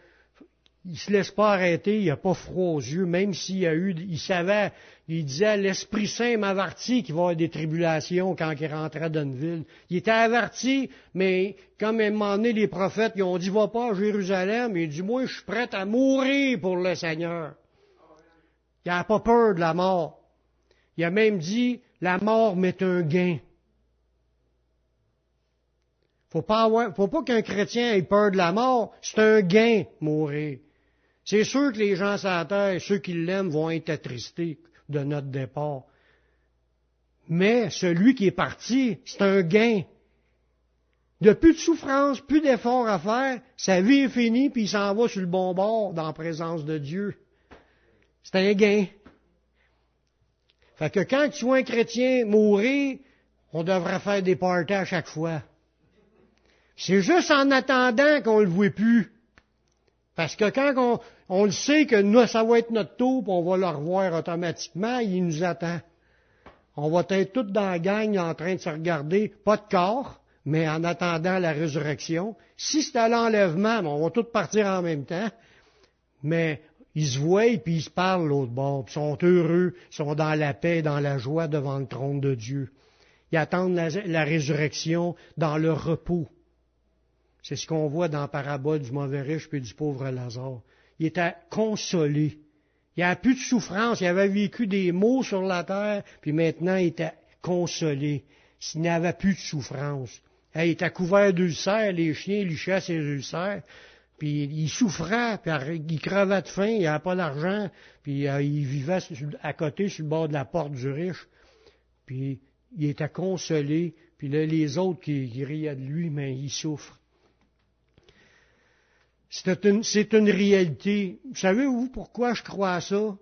il se laisse pas arrêter, il n'a pas froid aux yeux, même s'il a eu, il savait, il disait, l'Esprit Saint m'avertit qu'il va y avoir des tribulations quand il rentrait dans une ville. Il était averti, mais comme à un moment donné, les prophètes, ils ont dit, va pas à Jérusalem, il dit, moi, je suis prêt à mourir pour le Seigneur. Il n'a pas peur de la mort. Il a même dit, la mort m'est un gain. Faut pas faut pas qu'un chrétien ait peur de la mort. C'est un gain, mourir. C'est sûr que les gens sur la terre, ceux qui l'aiment, vont être attristés de notre départ. Mais celui qui est parti, c'est un gain. De plus de souffrance, plus d'efforts à faire, sa vie est finie, puis il s'en va sur le bon bord dans la présence de Dieu. C'est un gain. Fait que quand tu vois un chrétien mourir, on devrait faire des parties à chaque fois. C'est juste en attendant qu'on le voit plus. Parce que quand on, le sait que nous, ça va être notre tour, puis on va le revoir automatiquement, il nous attend. On va être tous dans la gang en train de se regarder, pas de corps, mais en attendant la résurrection. Si c'est à l'enlèvement, on va tous partir en même temps. Mais ils se voient puis ils se parlent l'autre bord, ils sont heureux, ils sont dans la paix, dans la joie devant le trône de Dieu. Ils attendent la résurrection dans leur repos. C'est ce qu'on voit dans la parabole du mauvais riche et du pauvre Lazare. Il était consolé. Il n'y avait plus de souffrance. Il avait vécu des maux sur la terre, puis maintenant il était consolé. Il n'avait plus de souffrance. Il était couvert d'ulcères, les chiens lichaient ses ulcères, puis il souffrait, puis il crevait de faim, il n'avait pas d'argent, puis euh, il vivait à côté sur le bord de la porte du riche. Puis il était consolé, puis là, les autres qui, qui de lui, mais il souffre. C'est une, réalité. Savez-vous pourquoi je crois à ça?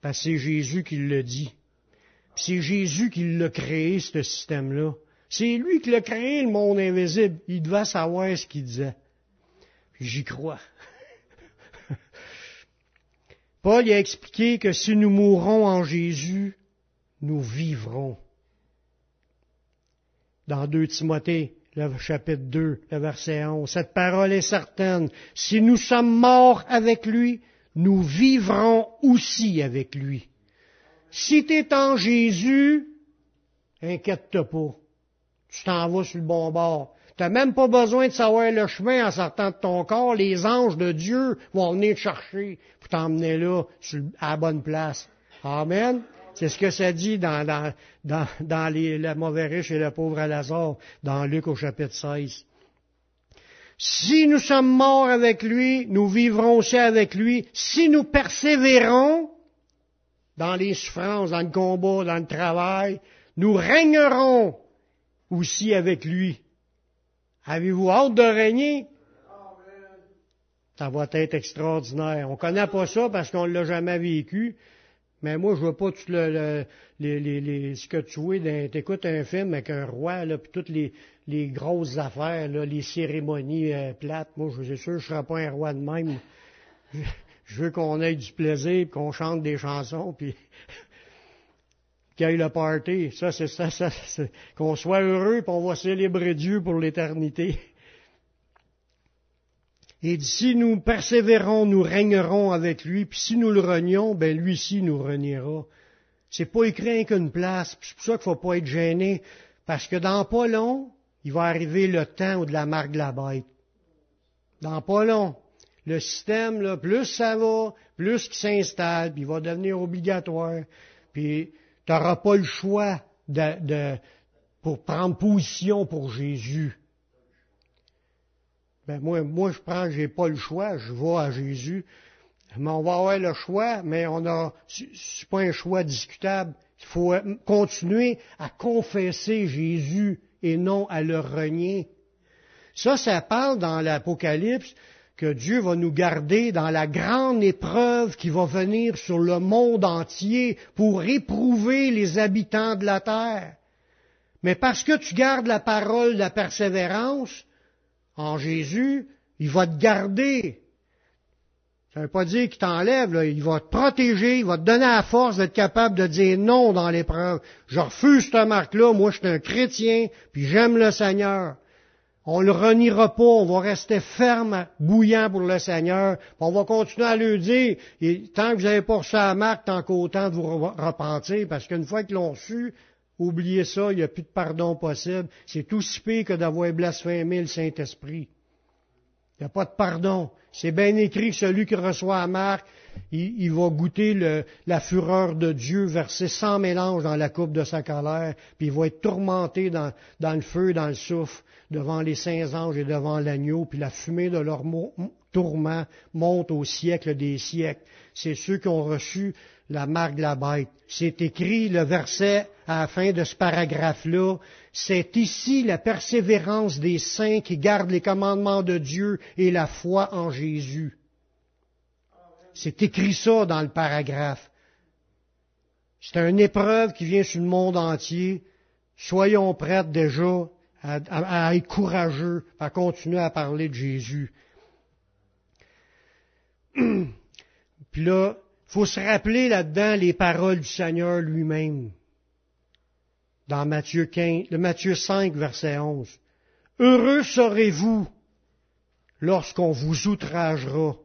Parce que c'est Jésus qui le dit. C'est Jésus qui l'a créé, ce système-là. C'est lui qui l'a créé, le monde invisible. Il devait savoir ce qu'il disait. J'y crois. Paul a expliqué que si nous mourrons en Jésus, nous vivrons. Dans 2 Timothée, le chapitre 2, le verset 11, cette parole est certaine. Si nous sommes morts avec lui, nous vivrons aussi avec lui. Si tu es en Jésus, inquiète-toi pas. Tu t'en vas sur le bon bord. Tu n'as même pas besoin de savoir le chemin en sortant de ton corps. Les anges de Dieu vont venir te chercher pour t'emmener là, à la bonne place. Amen. C'est ce que ça dit dans, dans, dans, les, le mauvais riche et le pauvre à Lazare, dans Luc au chapitre 16. Si nous sommes morts avec lui, nous vivrons aussi avec lui. Si nous persévérons dans les souffrances, dans le combat, dans le travail, nous régnerons aussi avec lui. Avez-vous hâte de régner? Ça va être extraordinaire. On connaît pas ça parce qu'on l'a jamais vécu. Mais moi, je vois pas tout le, ce que tu vois. Tu écoutes un film avec un roi, là, puis toutes les, grosses affaires, là, les cérémonies euh, plates. Moi, je suis sûr, je serai pas un roi de même. Je, veux qu'on ait du plaisir, qu'on chante des chansons, puis qu'il y ait le party. Ça, c'est ça, ça qu'on soit heureux, puis on va célébrer Dieu pour l'éternité. Et si nous persévérons, nous régnerons avec lui, puis si nous le renions, ben lui ci nous reniera. C'est pas écrit qu'une place, c'est pour ça qu'il faut pas être gêné, parce que dans pas long, il va arriver le temps où de la marque de la bête. Dans pas long. Le système, là, plus ça va, plus qu'il s'installe, puis il va devenir obligatoire. Puis tu n'auras pas le choix de, pour prendre position pour Jésus. Ben moi, moi, je prends, j'ai pas le choix, je vais à Jésus. Mais on va avoir le choix, mais on a, c'est pas un choix discutable. Il faut continuer à confesser Jésus et non à le renier. Ça, ça parle dans l'Apocalypse que Dieu va nous garder dans la grande épreuve qui va venir sur le monde entier pour éprouver les habitants de la terre. Mais parce que tu gardes la parole de la persévérance, en Jésus, il va te garder. Ça ne veut pas dire qu'il t'enlève, il va te protéger, il va te donner la force d'être capable de dire non dans l'épreuve. Je refuse cette marque-là, moi je suis un chrétien, puis j'aime le Seigneur. On le reniera pas, on va rester ferme, bouillant pour le Seigneur, on va continuer à le dire, et tant que vous n'avez pas reçu la marque, tant qu'autant de vous repentir, parce qu'une fois qu'ils l'ont su, Oubliez ça, il n'y a plus de pardon possible. C'est aussi pire que d'avoir blasphémé le Saint-Esprit. Il n'y a pas de pardon. C'est bien écrit que celui qui reçoit marque, il, va goûter la fureur de Dieu versée sans mélange dans la coupe de sa colère, puis il va être tourmenté dans, le feu, dans le souffle, devant les saints anges et devant l'agneau, puis la fumée de leur tourment monte au siècle des siècles. C'est ceux qui ont reçu la marque de la bête. C'est écrit le verset à la fin de ce paragraphe-là. C'est ici la persévérance des saints qui gardent les commandements de Dieu et la foi en Jésus. C'est écrit ça dans le paragraphe. C'est une épreuve qui vient sur le monde entier. Soyons prêts déjà à, être courageux, à continuer à parler de Jésus. Puis là, faut se rappeler là-dedans les paroles du Seigneur lui-même. Dans Matthieu, 15, Matthieu 5, verset 11. Heureux serez-vous lorsqu'on vous outragera,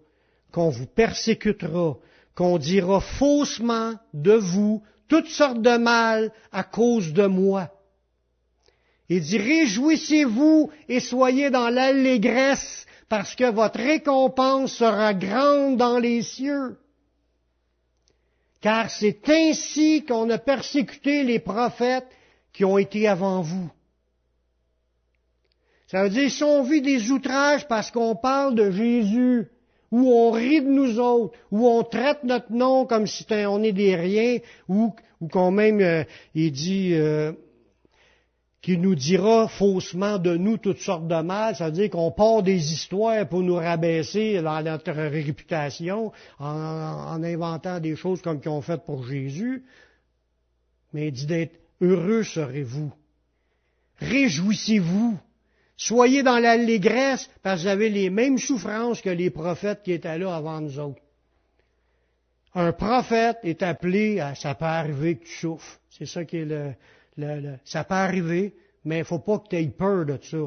qu'on vous persécutera, qu'on dira faussement de vous toutes sortes de mal à cause de moi. Il dit, réjouissez-vous et soyez dans l'allégresse, parce que votre récompense sera grande dans les cieux car c'est ainsi qu'on a persécuté les prophètes qui ont été avant vous. Ça veut dire, si on vit des outrages parce qu'on parle de Jésus, ou on rit de nous autres, ou on traite notre nom comme si on est des riens, ou, ou qu'on même, euh, il dit, euh, qui nous dira faussement de nous toutes sortes de mal, ça veut dire qu'on part des histoires pour nous rabaisser dans notre réputation en, inventant des choses comme qu'ils ont fait pour Jésus. Mais il dit d'être heureux serez-vous. Réjouissez-vous. Soyez dans l'allégresse parce que vous avez les mêmes souffrances que les prophètes qui étaient là avant nous autres. Un prophète est appelé à ça peut arriver que tu souffres. C'est ça qui est le, ça peut arriver, mais il faut pas que tu aies peur de ça.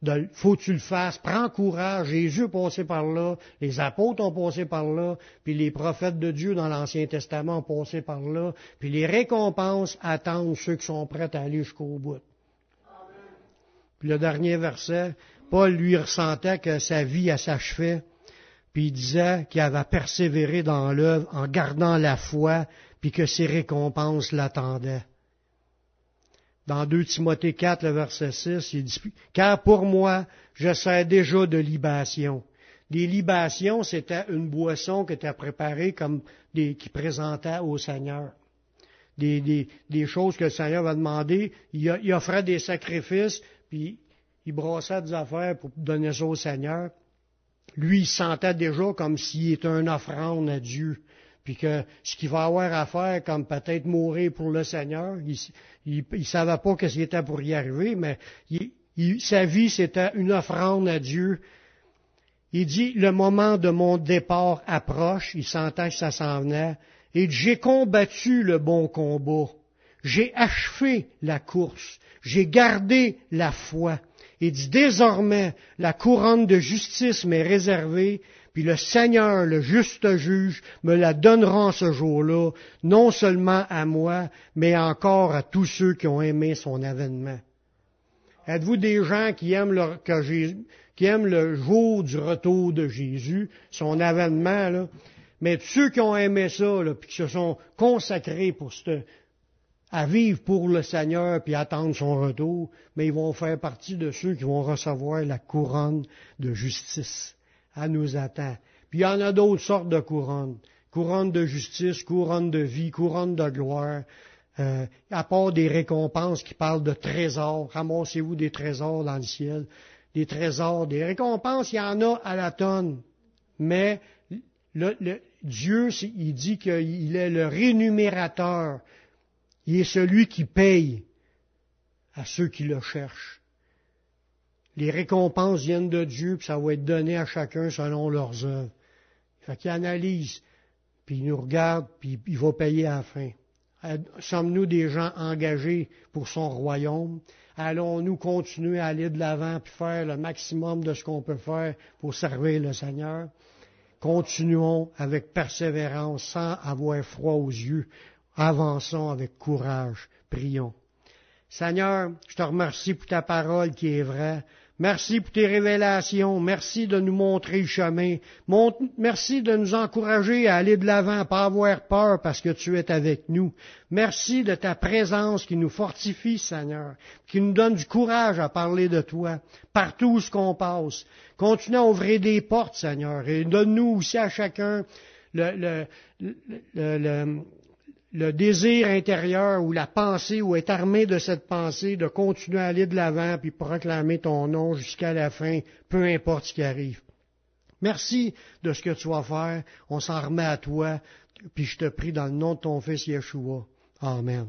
De, faut que tu le fasses. Prends courage. Jésus est passé par là. Les apôtres ont passé par là. Puis les prophètes de Dieu dans l'Ancien Testament ont passé par là. Puis les récompenses attendent ceux qui sont prêts à aller jusqu'au bout. Puis le dernier verset, Paul lui ressentait que sa vie s'achevait, puis il disait qu'il avait persévéré dans l'œuvre en gardant la foi, puis que ses récompenses l'attendaient. Dans 2 Timothée 4, le verset 6, il dit, Car pour moi, je sers déjà de libation. Les libations, c'était une boisson qui était préparée comme des, qui présentait au Seigneur. Des, des, des, choses que le Seigneur va demander. Il, il offrait des sacrifices, puis il brassait des affaires pour donner ça au Seigneur. Lui, il sentait déjà comme s'il était une offrande à Dieu. Puis que ce qu'il va avoir à faire, comme peut-être mourir pour le Seigneur, il ne savait pas ce qu'il était pour y arriver, mais sa vie, c'était une offrande à Dieu. Il dit, le moment de mon départ approche, il sentait que ça s'en venait, et j'ai combattu le bon combat. J'ai achevé la course. J'ai gardé la foi. Il dit désormais, la couronne de justice m'est réservée, puis le Seigneur, le juste juge, me la donnera ce jour-là, non seulement à moi, mais encore à tous ceux qui ont aimé son avènement. Êtes-vous des gens qui aiment, le, qui aiment le jour du retour de Jésus, son avènement, là? Mais ceux qui ont aimé ça, là, puis qui se sont consacrés pour ce, à vivre pour le Seigneur puis attendre son retour, mais ils vont faire partie de ceux qui vont recevoir la couronne de justice. À nous attend. Puis il y en a d'autres sortes de couronnes. Couronne de justice, couronne de vie, couronne de gloire. Euh, à part des récompenses qui parlent de trésors, ramassez-vous des trésors dans le ciel. Des trésors, des récompenses, il y en a à la tonne. Mais le, Dieu, il dit qu'il est le rémunérateur il est celui qui paye à ceux qui le cherchent. Les récompenses viennent de Dieu, puis ça va être donné à chacun selon leurs œuvres. Fait qu'il analyse, puis il nous regarde, puis il va payer à la fin. Sommes-nous des gens engagés pour son royaume? Allons-nous continuer à aller de l'avant puis faire le maximum de ce qu'on peut faire pour servir le Seigneur? Continuons avec persévérance sans avoir froid aux yeux Avançons avec courage. Prions. Seigneur, je te remercie pour ta parole qui est vraie. Merci pour tes révélations. Merci de nous montrer le chemin. Merci de nous encourager à aller de l'avant, pas avoir peur parce que tu es avec nous. Merci de ta présence qui nous fortifie, Seigneur, qui nous donne du courage à parler de toi partout où ce qu'on passe. Continue à ouvrir des portes, Seigneur, et donne-nous aussi à chacun le, le le désir intérieur ou la pensée ou être armé de cette pensée de continuer à aller de l'avant puis proclamer ton nom jusqu'à la fin, peu importe ce qui arrive. Merci de ce que tu vas faire. On s'en remet à toi. Puis je te prie dans le nom de ton Fils Yeshua. Amen.